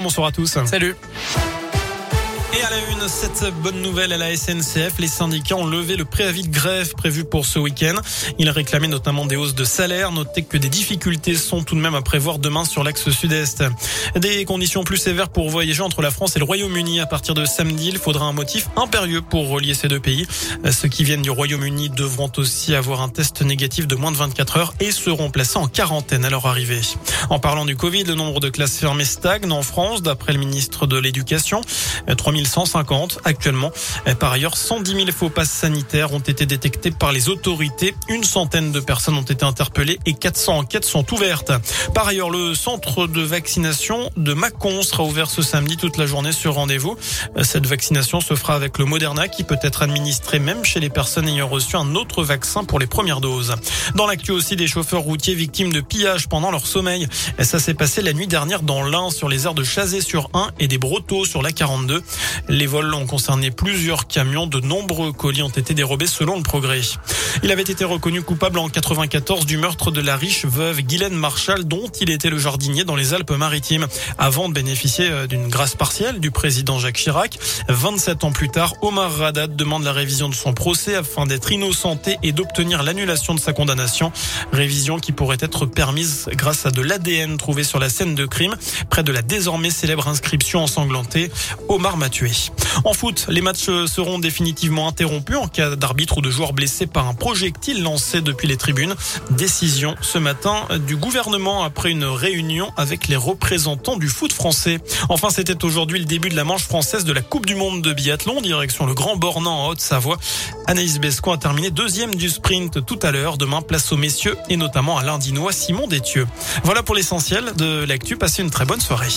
Bonsoir à tous. Salut. Et à la une, cette bonne nouvelle à la SNCF, les syndicats ont levé le préavis de grève prévu pour ce week-end. Ils réclamaient notamment des hausses de salaire. Notez que des difficultés sont tout de même à prévoir demain sur l'axe sud-est. Des conditions plus sévères pour voyager entre la France et le Royaume-Uni. À partir de samedi, il faudra un motif impérieux pour relier ces deux pays. Ceux qui viennent du Royaume-Uni devront aussi avoir un test négatif de moins de 24 heures et seront placés en quarantaine à leur arrivée. En parlant du Covid, le nombre de classes fermées stagne en France, d'après le ministre de l'Éducation. 3150 actuellement. Par ailleurs, 110 000 faux passes sanitaires ont été détectés par les autorités. Une centaine de personnes ont été interpellées et 400 enquêtes sont ouvertes. Par ailleurs, le centre de vaccination de Mâcon sera ouvert ce samedi toute la journée sur rendez-vous. Cette vaccination se fera avec le Moderna qui peut être administré même chez les personnes ayant reçu un autre vaccin pour les premières doses. Dans l'actu aussi, des chauffeurs routiers victimes de pillage pendant leur sommeil. Ça s'est passé la nuit dernière dans l'Ain sur les aires de Chazé sur 1 et des Brotteaux sur la 42. Les vols ont concerné plusieurs camions. De nombreux colis ont été dérobés selon le progrès. Il avait été reconnu coupable en 94 du meurtre de la riche veuve Guylaine Marshall dont il était le jardinier dans les Alpes-Maritimes avant de bénéficier euh, d'une grâce partielle du président Jacques Chirac. 27 ans plus tard, Omar Radat demande la révision de son procès afin d'être innocenté et d'obtenir l'annulation de sa condamnation. Révision qui pourrait être permise grâce à de l'ADN trouvé sur la scène de crime près de la désormais célèbre inscription ensanglantée. Omar m'a En foot, les matchs seront définitivement interrompus en cas d'arbitre ou de joueur blessé par un projectile lancé depuis les tribunes. Décision ce matin du gouvernement après une réunion avec les représentants du foot français. Enfin, c'était aujourd'hui le début de la manche française de la Coupe du Monde de biathlon, direction le Grand Bornand en Haute-Savoie. Anaïs Besco a terminé deuxième du sprint tout à l'heure. Demain, place aux messieurs et notamment à l'Indinois Simon Détieux. Voilà pour l'essentiel de l'actu. Passez une très bonne soirée.